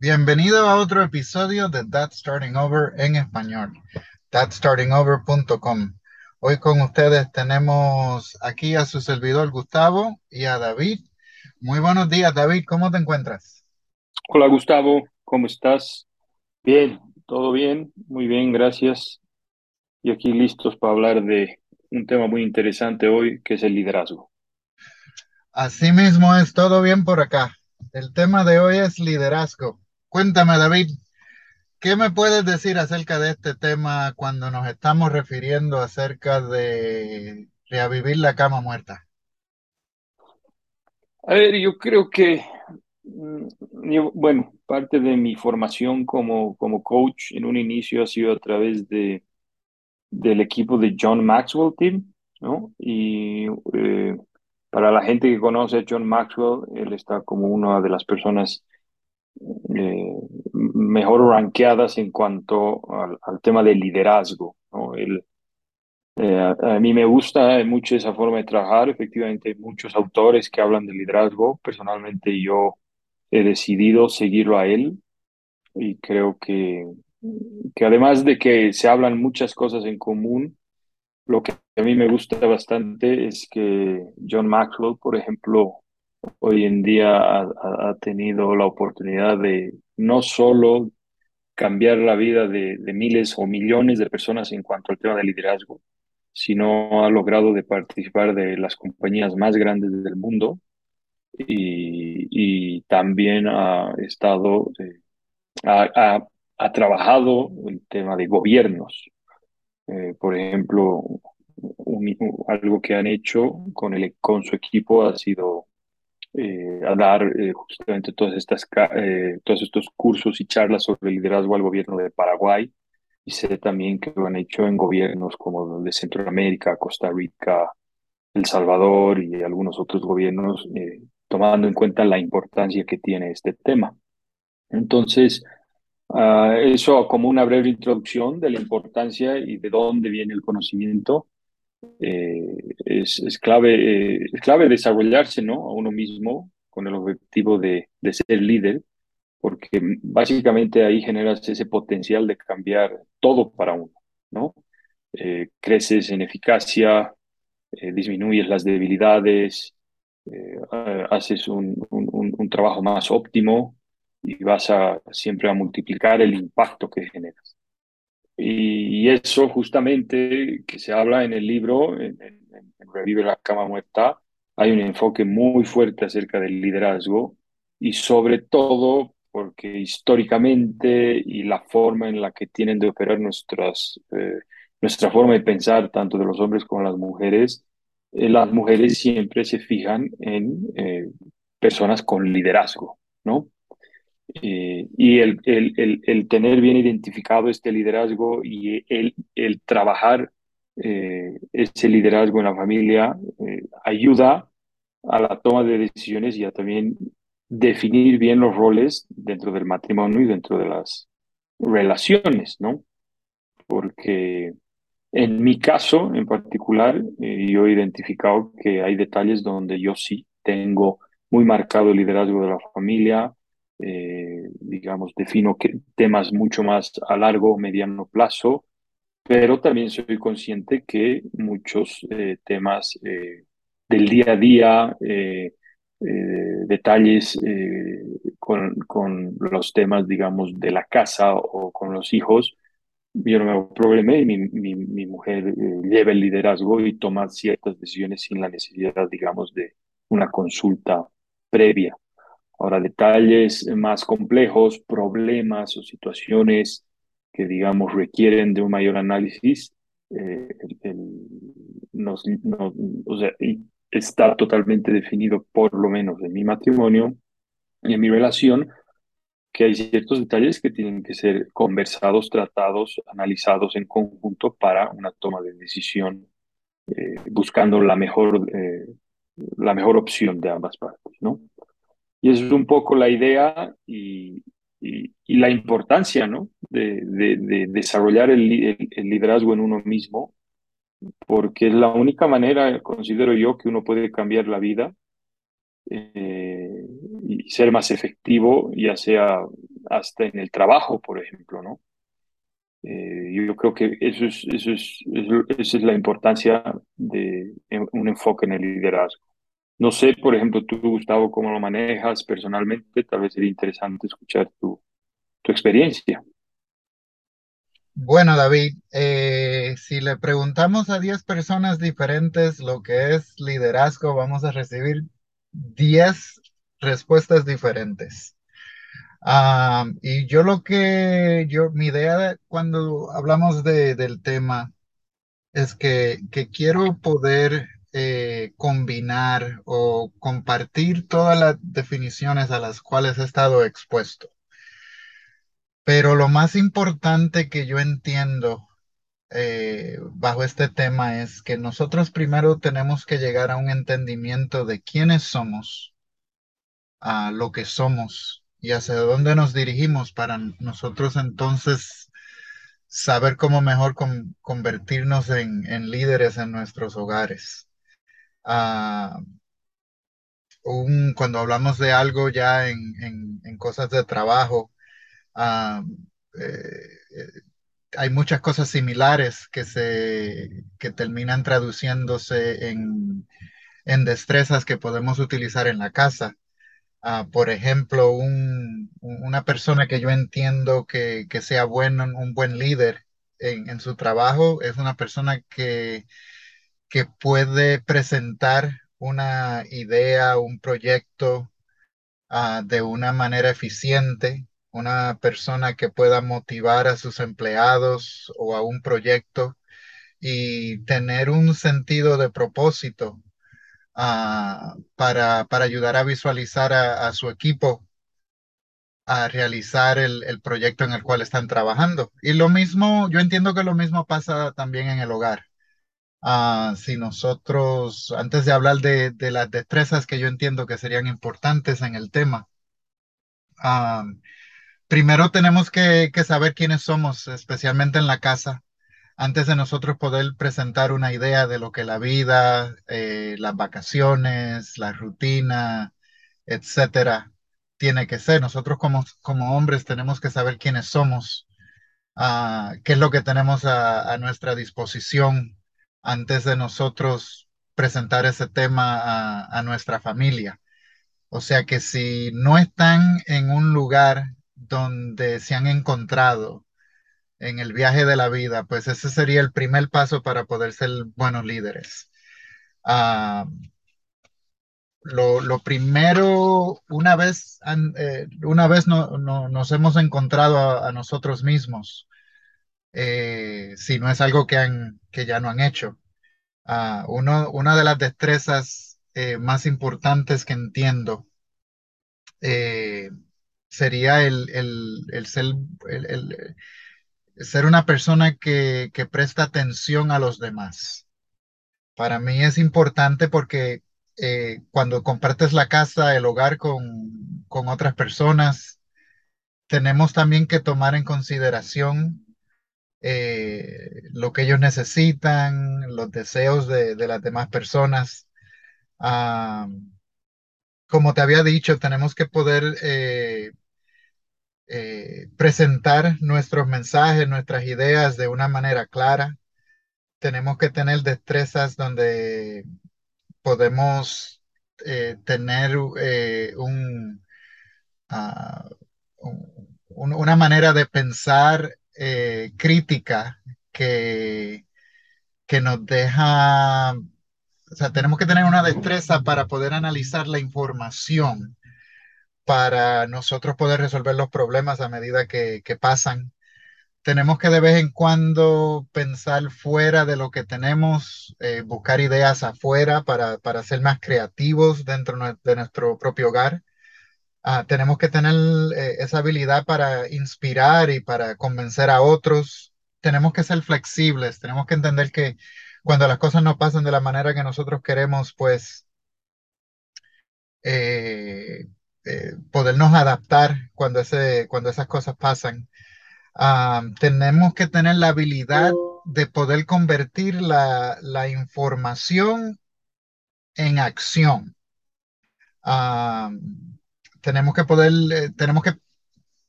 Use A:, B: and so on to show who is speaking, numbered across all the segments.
A: Bienvenido a otro episodio de That Starting Over en español, thatstartingover.com. Hoy con ustedes tenemos aquí a su servidor Gustavo y a David. Muy buenos días, David, ¿cómo te encuentras?
B: Hola Gustavo, ¿cómo estás? Bien, todo bien, muy bien, gracias. Y aquí listos para hablar de un tema muy interesante hoy, que es el liderazgo.
A: Así mismo es, todo bien por acá. El tema de hoy es liderazgo. Cuéntame, David, ¿qué me puedes decir acerca de este tema cuando nos estamos refiriendo acerca de revivir la cama muerta?
B: A ver, yo creo que, mm, bueno, parte de mi formación como, como coach en un inicio ha sido a través de, del equipo de John Maxwell Team, ¿no? Y eh, para la gente que conoce a John Maxwell, él está como una de las personas eh, mejor ranqueadas en cuanto al, tema del liderazgo. Eh, a, mí me gusta mucho esa forma de trabajar. Efectivamente, hay muchos autores que hablan de liderazgo. Personalmente, yo he decidido seguirlo a él y creo que, que además de que se hablan muchas cosas en común, lo que a mí me gusta bastante es que John Maxwell, por ejemplo, hoy en día ha, tenido la oportunidad de no solo cambiar la vida de, miles o millones de personas en cuanto al tema de liderazgo, sino ha logrado de participar de las compañías más grandes del mundo y, también ha estado, eh, ha, ha, trabajado el tema de gobiernos. Eh, por ejemplo, algo que han hecho con, el, con su equipo ha sido eh, a dar eh, justamente todas estas, eh, todos estos cursos y charlas sobre liderazgo al gobierno de Paraguay. Y sé también que lo han hecho en gobiernos como de Centroamérica, Costa Rica, El Salvador y algunos otros gobiernos, tomando en cuenta la importancia que tiene este tema. Entonces, uh, eso como una breve introducción de la importancia y de dónde viene el conocimiento eh, es, es, clave, eh, es clave desarrollarse ¿no? a uno mismo con el objetivo de, de, ser líder, porque básicamente ahí generas ese potencial de cambiar todo para uno, ¿no? Eh, creces en eficacia, disminuyes las debilidades, haces un, un, un, trabajo más óptimo y vas a siempre a multiplicar el impacto que generas. Y eso justamente que se habla en el libro, en, Revive la cama muerta, hay un enfoque muy fuerte acerca del liderazgo y sobre todo porque históricamente y la forma en la que tienen de operar nuestras, eh, nuestra forma de pensar, tanto de los hombres como las mujeres, eh, las mujeres siempre se fijan en eh, personas con liderazgo, ¿no? Eh, y el, el, el, tener bien identificado este liderazgo y el, el trabajar eh, ese liderazgo en la familia eh, ayuda a la toma de decisiones y a también definir bien los roles dentro del matrimonio y dentro de las relaciones, ¿no? Porque en mi caso en particular, yo he identificado que hay detalles donde yo sí tengo muy marcado el liderazgo de la familia, eh, digamos, defino que, temas mucho más a largo mediano plazo, pero también soy consciente que muchos eh, temas eh, del día a día, detalles con, con, los temas, digamos, de la casa o con los hijos, yo no me hago problema y mi, mi, mi mujer lleva el liderazgo y toma ciertas decisiones sin la necesidad, digamos, de una consulta previa. Ahora, detalles más complejos, problemas o situaciones que, digamos, requieren de un mayor análisis, eh, nos, o sea, está totalmente definido, por lo menos en mi matrimonio y en mi relación, que hay ciertos detalles que tienen que ser conversados, tratados, analizados en conjunto para una toma de decisión, eh, buscando la mejor, eh, la mejor opción de ambas partes, ¿no? Y es un poco la idea y, la importancia ¿no? de, de, desarrollar el, liderazgo en uno mismo, porque es la única manera, considero yo, que uno puede cambiar la vida eh, y ser más efectivo, ya sea hasta en el trabajo, por ejemplo, ¿no? Eh, yo creo que eso es, eso es, esa es la importancia de un enfoque en el liderazgo. No sé, por ejemplo, tú, Gustavo, cómo lo manejas personalmente, tal vez sería interesante escuchar tu, tu experiencia.
A: Bueno, David, eh, si le preguntamos a 10 personas diferentes lo que es liderazgo, vamos a recibir 10 respuestas diferentes. Ah, y yo lo que, yo, mi idea cuando hablamos de, del tema es que, que quiero poder eh, combinar o compartir todas las definiciones a las cuales he estado expuesto. Pero lo más importante que yo entiendo eh, bajo este tema es que nosotros primero tenemos que llegar a un entendimiento de quiénes somos, a lo que somos y hacia dónde nos dirigimos para nosotros entonces saber cómo mejor convertirnos en, líderes en nuestros hogares. Ah, cuando hablamos de algo ya en, cosas de trabajo, ah, eh, hay muchas cosas similares que se que terminan traduciéndose en, en destrezas que podemos utilizar en la casa. Ah, por ejemplo, una persona que yo entiendo que, sea bueno, un buen líder en, su trabajo es una persona que, que puede presentar una idea, un proyecto ah, de una manera eficiente, una persona que pueda motivar a sus empleados o a un proyecto y tener un sentido de propósito para, para, ayudar a visualizar a, su equipo a realizar el, proyecto en el cual están trabajando. Y lo mismo, yo entiendo que lo mismo pasa también en el hogar. Ah, si nosotros, antes de hablar de, las destrezas que yo entiendo que serían importantes en el tema, ah, primero tenemos que, que, saber quiénes somos, especialmente en la casa, antes de nosotros poder presentar una idea de lo que la vida, eh, las vacaciones, la rutina, etcétera, tiene que ser. Nosotros como, como hombres tenemos que saber quiénes somos, ah, qué es lo que tenemos a, nuestra disposición antes de nosotros presentar ese tema a, nuestra familia. O sea que si no están en un lugar donde se han encontrado, en el viaje de la vida, pues ese sería el primer paso para poder ser buenos líderes. Ah, lo, primero, una vez, eh, una vez nos hemos encontrado a, nosotros mismos, eh, si no es algo que, han, que ya no han hecho. Uno, una de las destrezas eh, más importantes que entiendo sería el, el, el ser, el, ser una persona que, presta atención a los demás. Para mí es importante porque eh, cuando compartes la casa, el hogar con, otras personas, tenemos también que tomar en consideración eh, lo que ellos necesitan, los deseos de, las demás personas. Ah, como te había dicho, tenemos que poder eh, eh, presentar nuestros mensajes, nuestras ideas de una manera clara. Tenemos que tener destrezas donde podemos tener ah, un, una manera de pensar crítica que, que nos deja, o sea, tenemos que tener una destreza para poder analizar la información para nosotros poder resolver los problemas a medida que, pasan. Tenemos que de vez en cuando pensar fuera de lo que tenemos, eh, buscar ideas afuera para, ser más creativos dentro de nuestro propio hogar. Ah, tenemos que tener eh, esa habilidad para inspirar y para convencer a otros. Tenemos que ser flexibles, tenemos que entender que cuando las cosas no pasan de la manera que nosotros queremos, pues eh, eh, podernos adaptar cuando, ese, cuando esas cosas pasan. Ah, tenemos que tener la habilidad de poder convertir la, información en acción. Ah, tenemos que poder, eh, tenemos que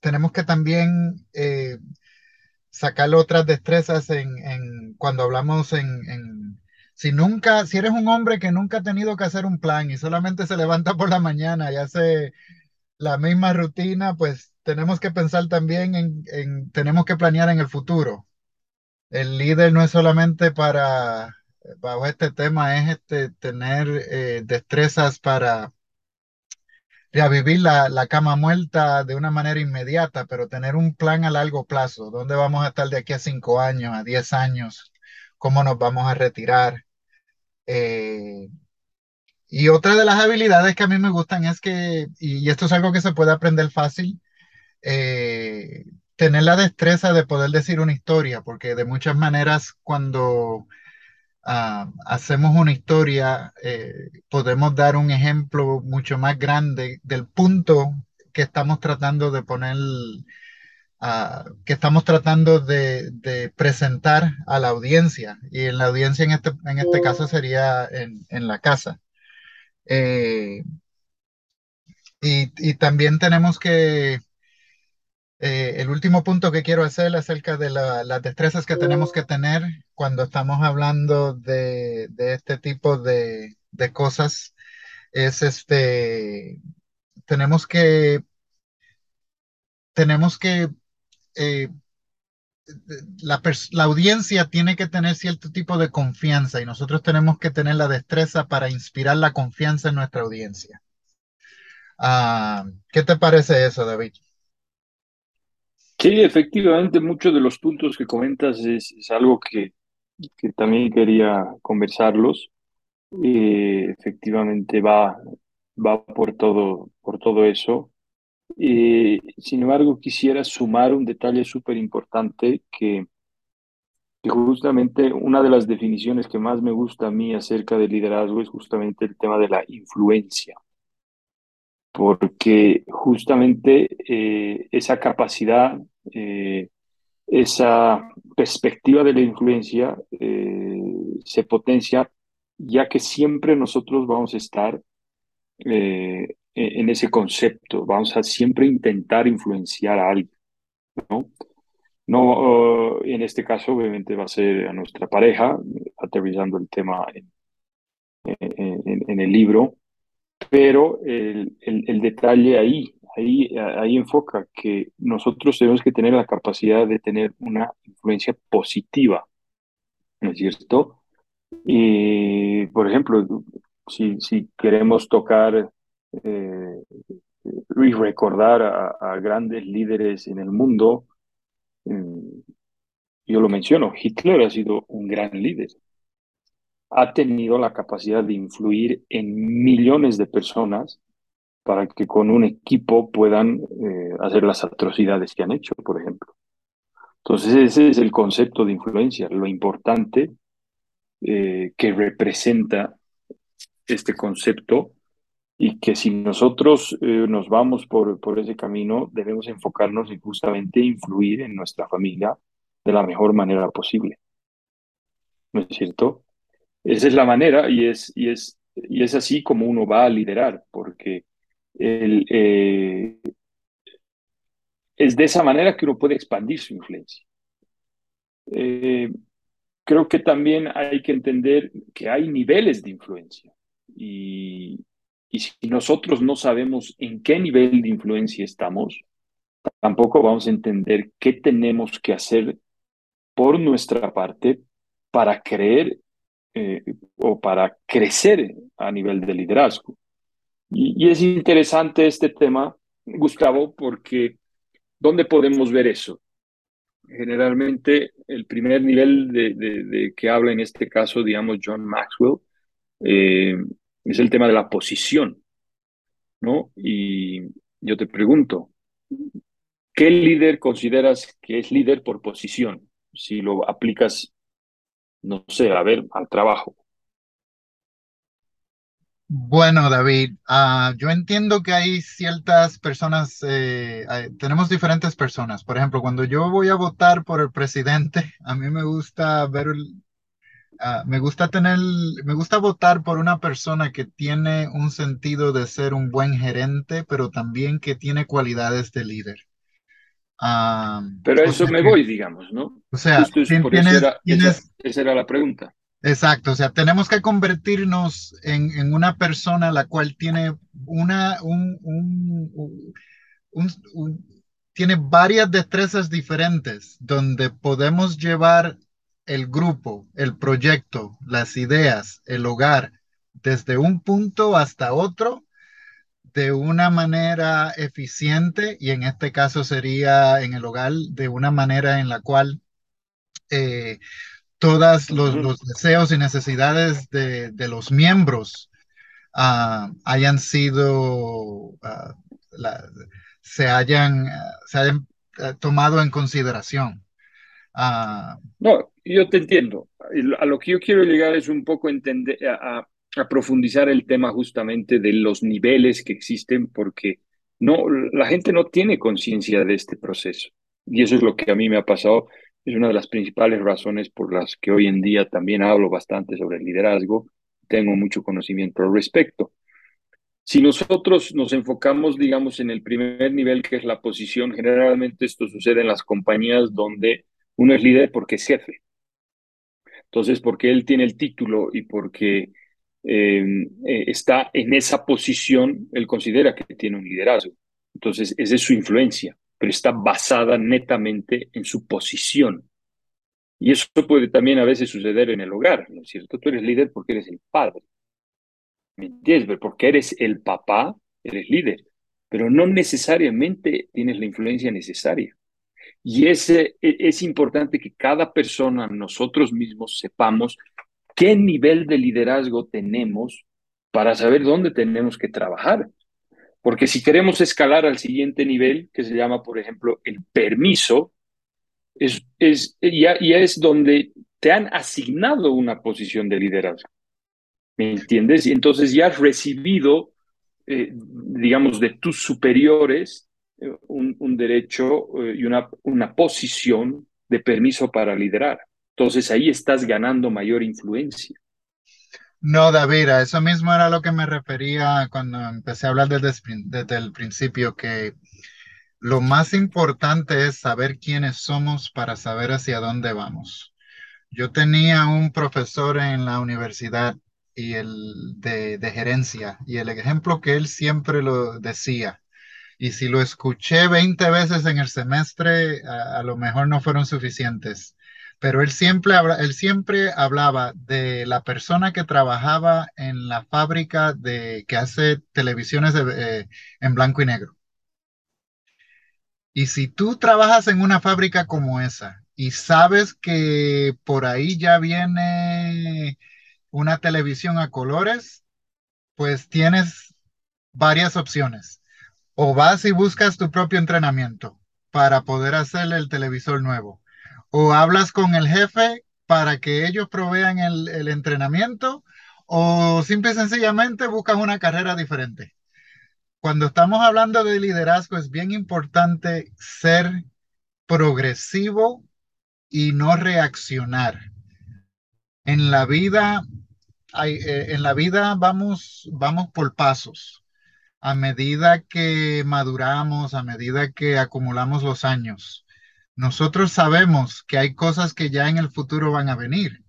A: tenemos que también eh, sacar otras destrezas en, en cuando hablamos en, en, si nunca, si eres un hombre que nunca ha tenido que hacer un plan y solamente se levanta por la mañana y hace la misma rutina, pues tenemos que pensar también en, en tenemos que planear en el futuro. El líder no es solamente para, bajo este tema, es este, tener eh, destrezas para vivir la, la cama muerta de una manera inmediata, pero tener un plan a largo plazo. ¿Dónde vamos a estar de aquí a cinco años, a diez años? ¿Cómo nos vamos a retirar? Eh, y otra de las habilidades que a mí me gustan es que, y esto es algo que se puede aprender fácil, eh, tener la destreza de poder decir una historia, porque de muchas maneras cuando uh, hacemos una historia, eh, podemos dar un ejemplo mucho más grande del punto que estamos tratando de poner, uh, que estamos tratando de, presentar a la audiencia. Y en la audiencia en este, en este caso sería en, la casa. Eh, y, también tenemos que, eh, el último punto que quiero hacer acerca de la, las destrezas que tenemos que tener cuando estamos hablando de, este tipo de, cosas es este, tenemos que, tenemos que, eh, la, audiencia tiene que tener cierto tipo de confianza y nosotros tenemos que tener la destreza para inspirar la confianza en nuestra audiencia. Uh, ¿Qué te parece eso, David?
B: Sí, efectivamente, muchos de los puntos que comentas es, algo que, que, también quería conversarlos. Eh, efectivamente va, va por todo, por todo eso. Eh, sin embargo, quisiera sumar un detalle súper importante que, que justamente una de las definiciones que más me gusta a mí acerca del liderazgo es justamente el tema de la influencia porque justamente eh, esa capacidad, eh, esa perspectiva de la influencia eh, se potencia ya que siempre nosotros vamos a estar e-, en ese concepto, vamos a siempre intentar influenciar a alguien, ¿no? No, en este caso obviamente va a ser a nuestra pareja, aterrizando el tema en el libro, pero el, el, detalle ahí, ahí, ahí enfoca que nosotros tenemos que tener la capacidad de tener una influencia positiva, ¿no es cierto? Y, por ejemplo, si, si queremos tocar eh, y recordar a, a, grandes líderes en el mundo, mm, yo lo menciono, Hitler ha sido un gran líder, ha tenido la capacidad de influir en millones de personas para que con un equipo puedan eh, hacer las atrocidades que han hecho, por ejemplo. Entonces ese es el concepto de influencia, lo importante eh, que representa este concepto y que si nosotros eh, nos vamos por, por ese camino, debemos enfocarnos en justamente influir en nuestra familia de la mejor manera posible. ¿No es cierto? Esa es la manera y es, y es, y es así como uno va a liderar, porque eh, es de esa manera que uno puede expandir su influencia. Eh, creo que también hay que entender que hay niveles de influencia y, y si nosotros no sabemos en qué nivel de influencia estamos, tampoco vamos a entender qué tenemos que hacer por nuestra parte para creer eh, o para crecer a nivel de liderazgo. Y, es interesante este tema, Gustavo, porque ¿dónde podemos ver eso? Generalmente el primer nivel de que habla en este caso, digamos, John Maxwell, eh, es el tema de la posición, ¿no? Y yo te pregunto, ¿qué líder consideras que es líder por posición? Si lo aplicas no sé, a ver, al trabajo.
A: Bueno, David, uh, yo entiendo que hay ciertas personas, eh, tenemos diferentes personas. Por ejemplo, cuando yo voy a votar por el presidente, a mí me gusta ver, uh, me gusta tener, me gusta votar por una persona que tiene un sentido de ser un buen gerente, pero también que tiene cualidades de líder. Ah,
B: Pero a eso me voy, digamos, ¿no?
A: o sea,
B: Justo es, por eso era, esa,
A: tienes,
B: esa era la pregunta.
A: exacto, o sea, tenemos que convertirnos en, en una persona la cual tiene una, un, un, un- un- un- tiene varias destrezas diferentes donde podemos llevar el grupo, el proyecto, las ideas, el hogar, desde un punto hasta otro de una manera eficiente y en este caso sería en el hogar de una manera en la cual eh, todos los, deseos y necesidades de, de los miembros ah, hayan sido, la- se hayan, se hayan ah, tomado en consideración. Ah,
B: No, yo te entiendo. A lo que yo quiero llegar es un poco entender, a, a- a profundizar el tema justamente de los niveles que existen, porque no, la gente no tiene conciencia de este proceso. Y eso es lo que a mí me ha pasado. Es una de las principales razones por las que hoy en día también hablo bastante sobre el liderazgo. Tengo mucho conocimiento al respecto. Si nosotros nos enfocamos, digamos, en el primer nivel, que es la posición, generalmente esto sucede en las compañías donde uno es líder porque es jefe. Entonces, porque él tiene el título y porque eh, eh, está en esa posición, él considera que tiene un liderazgo. Entonces, esa es su influencia, pero está basada netamente en su posición. Y eso puede también a veces suceder en el hogar, ¿no es cierto? Tú eres líder porque eres el padre, ¿me entiendes? Porque eres el papá, eres líder, pero no necesariamente tienes la influencia necesaria. Y es, es importante que cada persona, nosotros mismos, sepamos qué nivel de liderazgo tenemos para saber dónde tenemos que trabajar. Porque si queremos escalar al siguiente nivel, que se llama, por ejemplo, el permiso, es, es, ya, ya es donde te han asignado una posición de liderazgo. ¿Me entiendes? Y entonces ya has recibido, eh, digamos, de tus superiores eh, un, un, derecho eh, y una, una posición de permiso para liderar. Entonces ahí estás ganando mayor influencia.
A: no, David, eso mismo era lo que me refería cuando empecé a hablar desde, el principio, que Lo más importante es saber quiénes somos para saber hacia dónde vamos. Yo tenía un profesor en la universidad y el de, gerencia y el ejemplo que él siempre lo decía. Y si lo escuché 20 veces en el semestre, a lo mejor no fueron suficientes. Pero él siempre, él siempre hablaba de la persona que trabajaba en la fábrica de, que hace televisiones eh, en blanco y negro. Y si tú trabajas en una fábrica como esa y sabes que por ahí ya viene una televisión a colores, pues tienes varias opciones. O vas y buscas tu propio entrenamiento para poder hacer el televisor nuevo. O hablas con el jefe para que ellos provean el, entrenamiento. O simple y sencillamente buscas una carrera diferente cuando estamos hablando de liderazgo es bien importante ser progresivo y no reaccionar. En la vida, eh, en la vida vamos, vamos por pasos. A medida que maduramos, a medida que acumulamos los años, nosotros sabemos que hay cosas que ya en el futuro van a venir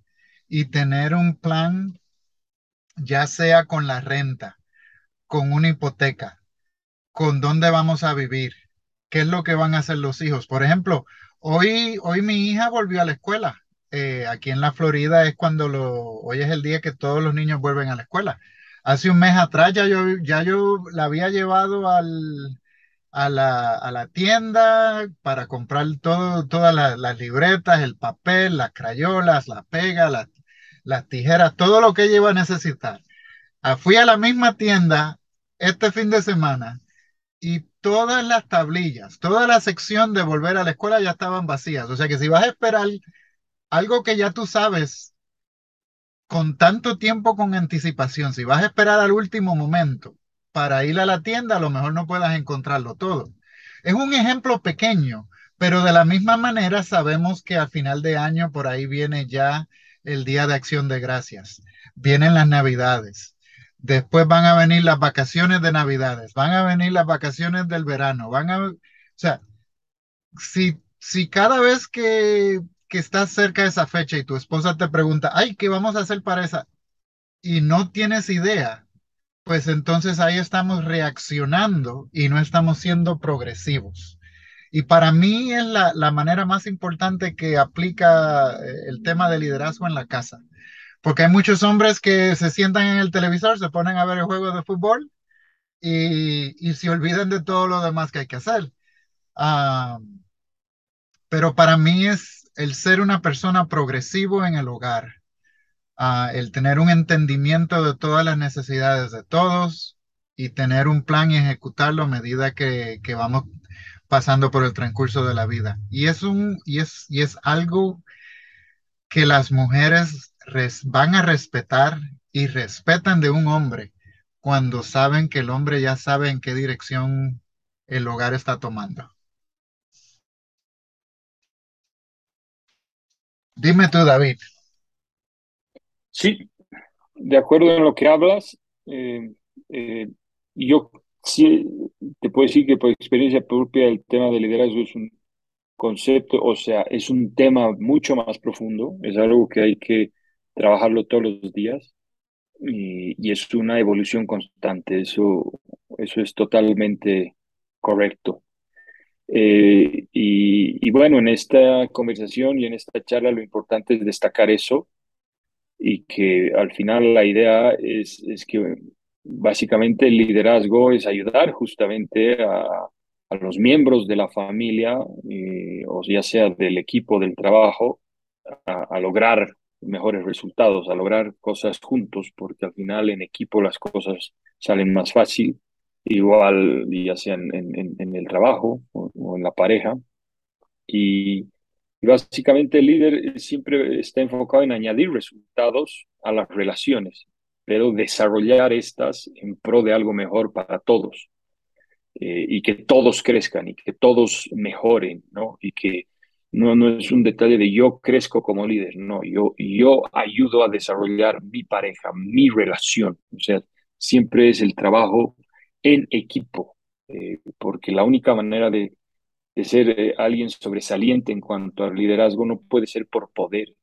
A: y tener un plan, ya sea con la renta, con una hipoteca, con dónde vamos a vivir, qué es lo que van a hacer los hijos. Por ejemplo, hoy, hoy mi hija volvió a la escuela. Eh, aquí en la Florida es cuando lo, hoy es el día que todos los niños vuelven a la escuela. Hace un mes atrás ya yo, ya yo la había llevado al, a la, a la tienda para comprar todo, todas las, libretas, el papel, las crayolas, la pega, las, las tijeras, todo lo que ella iba a necesitar. Ah, Fui a la misma tienda este fin de semana y todas las tablillas, toda la sección de volver a la escuela ya estaban vacías. O sea que si vas a esperar algo que ya tú sabes con tanto tiempo con anticipación, si vas a esperar al último momento para ir a la tienda, a lo mejor no puedas encontrarlo todo. Es un ejemplo pequeño, pero de la misma manera sabemos que al final de año por ahí viene ya el Día de Acción de Gracias, vienen las Navidades. Después van a venir las vacaciones de Navidades, van a venir las vacaciones del verano, van a, o sea, si, si cada vez que, que estás cerca de esa fecha y tu esposa te pregunta, ay, ¿qué vamos a hacer para esa? Y no tienes idea, pues entonces ahí estamos reaccionando y no estamos siendo progresivos. Y para mí es la, la manera más importante que aplica eh, el tema de liderazgo en la casa. Porque hay muchos hombres que se sientan en el televisor, se ponen a ver el juego de fútbol y, y se olvidan de todo lo demás que hay que hacer. Ah, pero para mí es el ser una persona progresivo en el hogar, el tener un entendimiento de todas las necesidades de todos y tener un plan y ejecutarlo a medida que, que vamos pasando por el transcurso de la vida. Y es, un, y es, y es algo que las mujeres res- van a respetar y respetan de un hombre cuando saben que el hombre ya sabe en qué dirección el hogar está tomando. Dime tú, David.
B: Sí, de acuerdo en lo que hablas, eh, eh, yo sí te puedo decir que por experiencia propia el tema de liderazgo es un concepto, o sea, es un tema mucho más profundo, es algo que hay que trabajarlo todos los días y, es una evolución constante, eso, eso es totalmente correcto. Eh, y bueno, en esta conversación y en esta charla lo importante es destacar eso y que al final la idea es, es que básicamente el liderazgo es ayudar justamente a, a los miembros de la familia, eh, o ya sea del equipo del trabajo, a, lograr mejores resultados, a lograr cosas juntos, porque al final en equipo las cosas salen más fácil, igual ya sea en, en, en el trabajo o, o en la pareja. Y, y básicamente el líder siempre está enfocado en añadir resultados a las relaciones, pero desarrollar estas en pro de algo mejor para todos eh, y que todos crezcan y que todos mejoren, ¿no? Y que no, no es un detalle de yo crezco como líder, no, yo, yo ayudo a desarrollar mi pareja, mi relación, o sea, siempre es el trabajo en equipo, eh, porque la única manera de de ser eh, alguien sobresaliente en cuanto al liderazgo no puede ser por poder,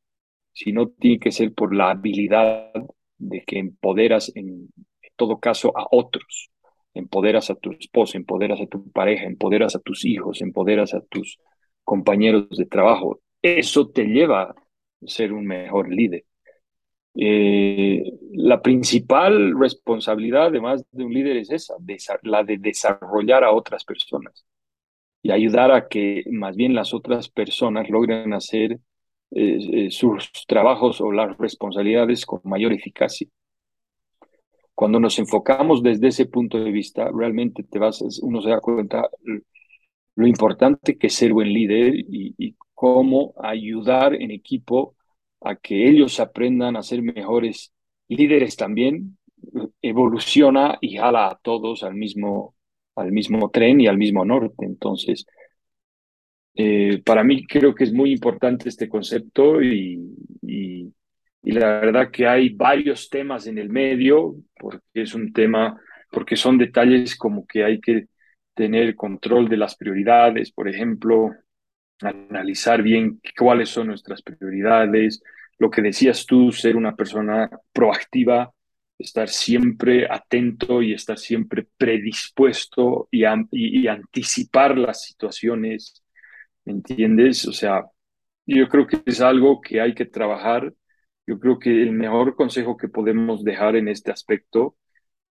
B: sino tiene que ser por la habilidad de que empoderas en, todo caso a otros. Empoderas a tu esposa, empoderas a tu pareja, empoderas a tus hijos, empoderas a tus compañeros de trabajo. Eso te lleva a ser un mejor líder. Eh, la principal responsabilidad, además de un líder, es esa, la de desarrollar a otras personas y ayudar a que más bien las otras personas logren hacer eh, eh, sus trabajos o las responsabilidades con mayor eficacia. Cuando nos enfocamos desde ese punto de vista, realmente te vas, uno se da cuenta lo importante que es ser buen líder y, y cómo ayudar en equipo a que ellos aprendan a ser mejores líderes también, evoluciona y jala a todos al mismo, al mismo tren y al mismo norte. Entonces, eh, para mí creo que es muy importante este concepto y, y, y, la verdad que hay varios temas en el medio, porque es un tema, porque son detalles como que hay que tener control de las prioridades, por ejemplo, analizar bien cuáles son nuestras prioridades, lo que decías tú, ser una persona proactiva, estar siempre atento y estar siempre predispuesto y, a, y, y anticipar las situaciones ¿me entiendes? O sea, yo creo que es algo que hay que trabajar. Yo creo que el mejor consejo que podemos dejar en este aspecto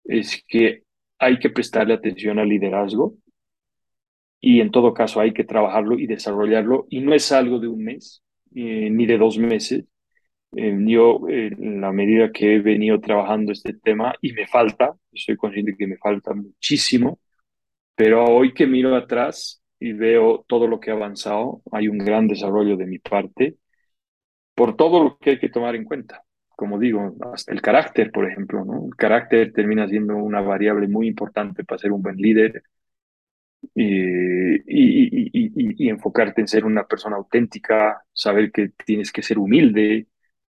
B: es que hay que prestarle atención al liderazgo y en todo caso hay que trabajarlo y desarrollarlo y no es algo de un mes eh, ni de dos meses. Eh, yo, eh, en la medida que he venido trabajando este tema y me falta, estoy consciente que me falta muchísimo, pero hoy que miro atrás, y veo todo lo que ha avanzado. Hay un gran desarrollo de mi parte por todo lo que hay que tomar en cuenta. Como digo, hasta el carácter, por ejemplo, ¿no? El carácter termina siendo una variable muy importante para ser un buen líder y, y, y, y enfocarte en ser una persona auténtica, saber que tienes que ser humilde,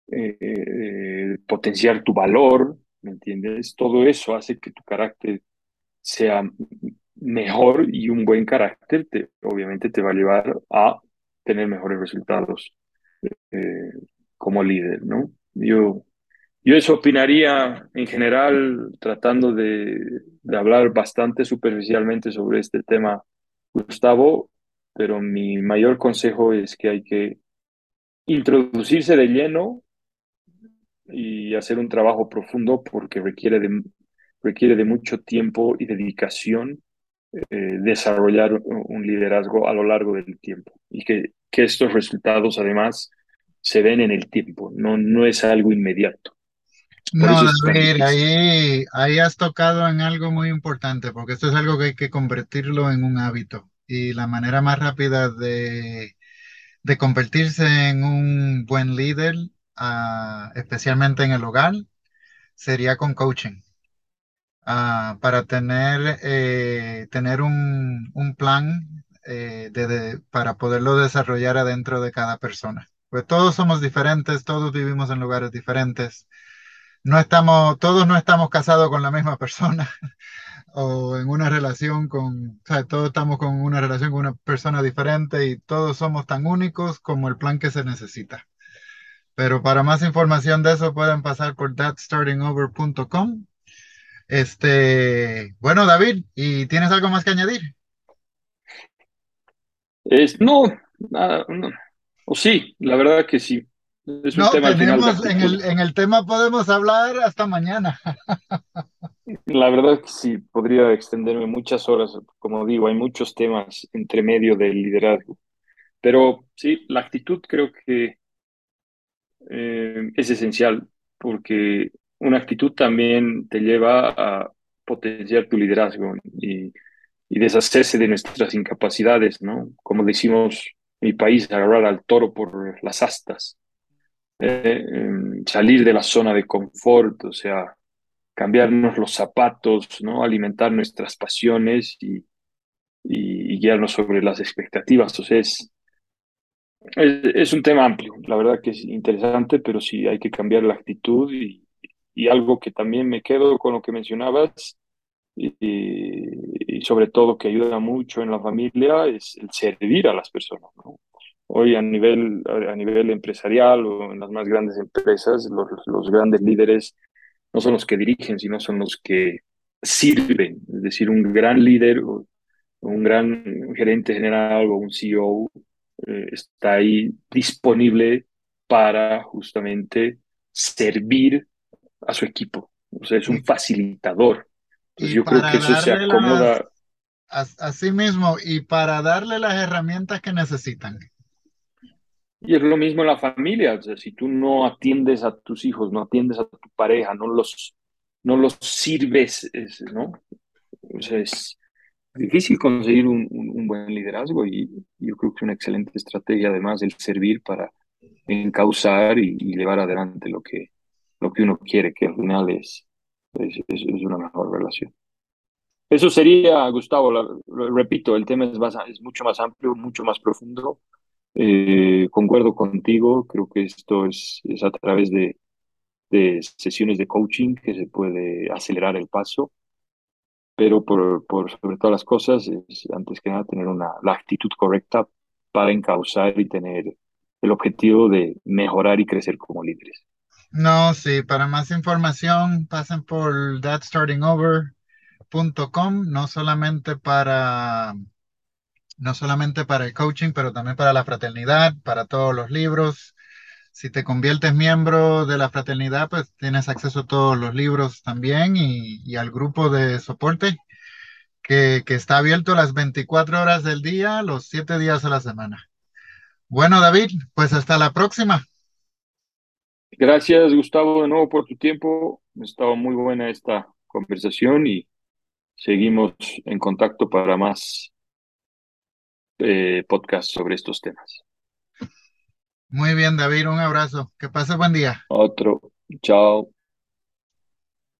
B: eh, potenciar tu valor, ¿me entiendes? Todo eso hace que tu carácter sea mejor y un buen carácter, te, obviamente te va a llevar a tener mejores resultados eh, como líder, ¿no? Yo, yo eso opinaría en general, tratando de hablar bastante superficialmente sobre este tema, Gustavo, pero mi mayor consejo es que hay que introducirse de lleno y hacer un trabajo profundo porque requiere de, requiere de mucho tiempo y dedicación eh, desarrollar un liderazgo a lo largo del tiempo y que, que estos resultados además se ven en el tiempo, no, no es algo inmediato.
A: no, David, ahí, ahí has tocado en algo muy importante, porque esto es algo que hay que convertirlo en un hábito. Y la manera más rápida de, de convertirse en un buen líder, uh, especialmente en el hogar, sería con coaching. Uh, para tener, eh, tener un, un plan eh, para poderlo desarrollar adentro de cada persona. Pues todos somos diferentes, todos vivimos en lugares diferentes. No estamos, todos no estamos casados con la misma persona o en una relación con, todos estamos con una relación con una persona diferente y todos somos tan únicos como el plan que se necesita. Pero para más información de eso pueden pasar por thatstartingover.com. Este, bueno, David, ¿y tienes algo más que añadir?
B: Es, no, nada, no. O sí, la verdad que sí.
A: Es un no, tema tenemos, en, el, en el tema podemos hablar hasta mañana.
B: La verdad que sí, podría extenderme muchas horas. Como digo, hay muchos temas entre medio del liderazgo. Pero sí, la actitud creo que eh, es esencial porque una actitud también te lleva a potenciar tu liderazgo y, y deshacerse de nuestras incapacidades, ¿no? Como decimos en mi país, agarrar al toro por las astas, eh, em, salir de la zona de confort, o sea, cambiarnos los zapatos, ¿no? Alimentar nuestras pasiones y, y, guiarnos sobre las expectativas. O sea, es, es, un tema amplio, la verdad que es interesante, pero sí hay que cambiar la actitud y, algo que también me quedo con lo que mencionabas y, sobre todo que ayuda mucho en la familia es el servir a las personas. Hoy a nivel, a nivel empresarial o en las más grandes empresas, los, los grandes líderes no son los que dirigen, sino son los que sirven. Es decir, un gran líder un gran gerente general o un CEO eh, está ahí disponible para justamente servir a su equipo. O sea, es un facilitador. Entonces, yo creo que eso se acomoda.
A: Así mismo, y para darle las herramientas que necesitan.
B: Y es lo mismo en la familia, o sea, si tú no atiendes a tus hijos, no atiendes a tu pareja, no los, no los sirves, ¿no? O sea, es difícil conseguir un, un, buen liderazgo y yo creo que es una excelente estrategia además el servir para encauzar y, y, llevar adelante lo que, lo que uno quiere, que al final es, es, es una mejor relación. Eso sería, Gustavo, la, repito, el tema es, más, es mucho más amplio, mucho más profundo eh, concuerdo contigo, creo que esto es, es a través de, de, sesiones de coaching que se puede acelerar el paso, pero por, por sobre todas las cosas es antes que nada tener una, la actitud correcta para encauzar y tener el objetivo de mejorar y crecer como líderes.
A: No, sí, para más información pasen por thatstartingover.com, no solamente para no solamente para el coaching, pero también para la fraternidad, para todos los libros. Si te conviertes miembro de la fraternidad, pues tienes acceso a todos los libros también y, al grupo de soporte que, está abierto las 24 horas del día, los 7 días a la semana. Bueno, David, pues hasta la próxima.
B: Gracias, Gustavo, de nuevo por tu tiempo. Estaba muy buena esta conversación y seguimos en contacto para más eh, podcast sobre estos temas.
A: Muy bien, David, un abrazo. Que pase buen día.
B: Otro. Chao.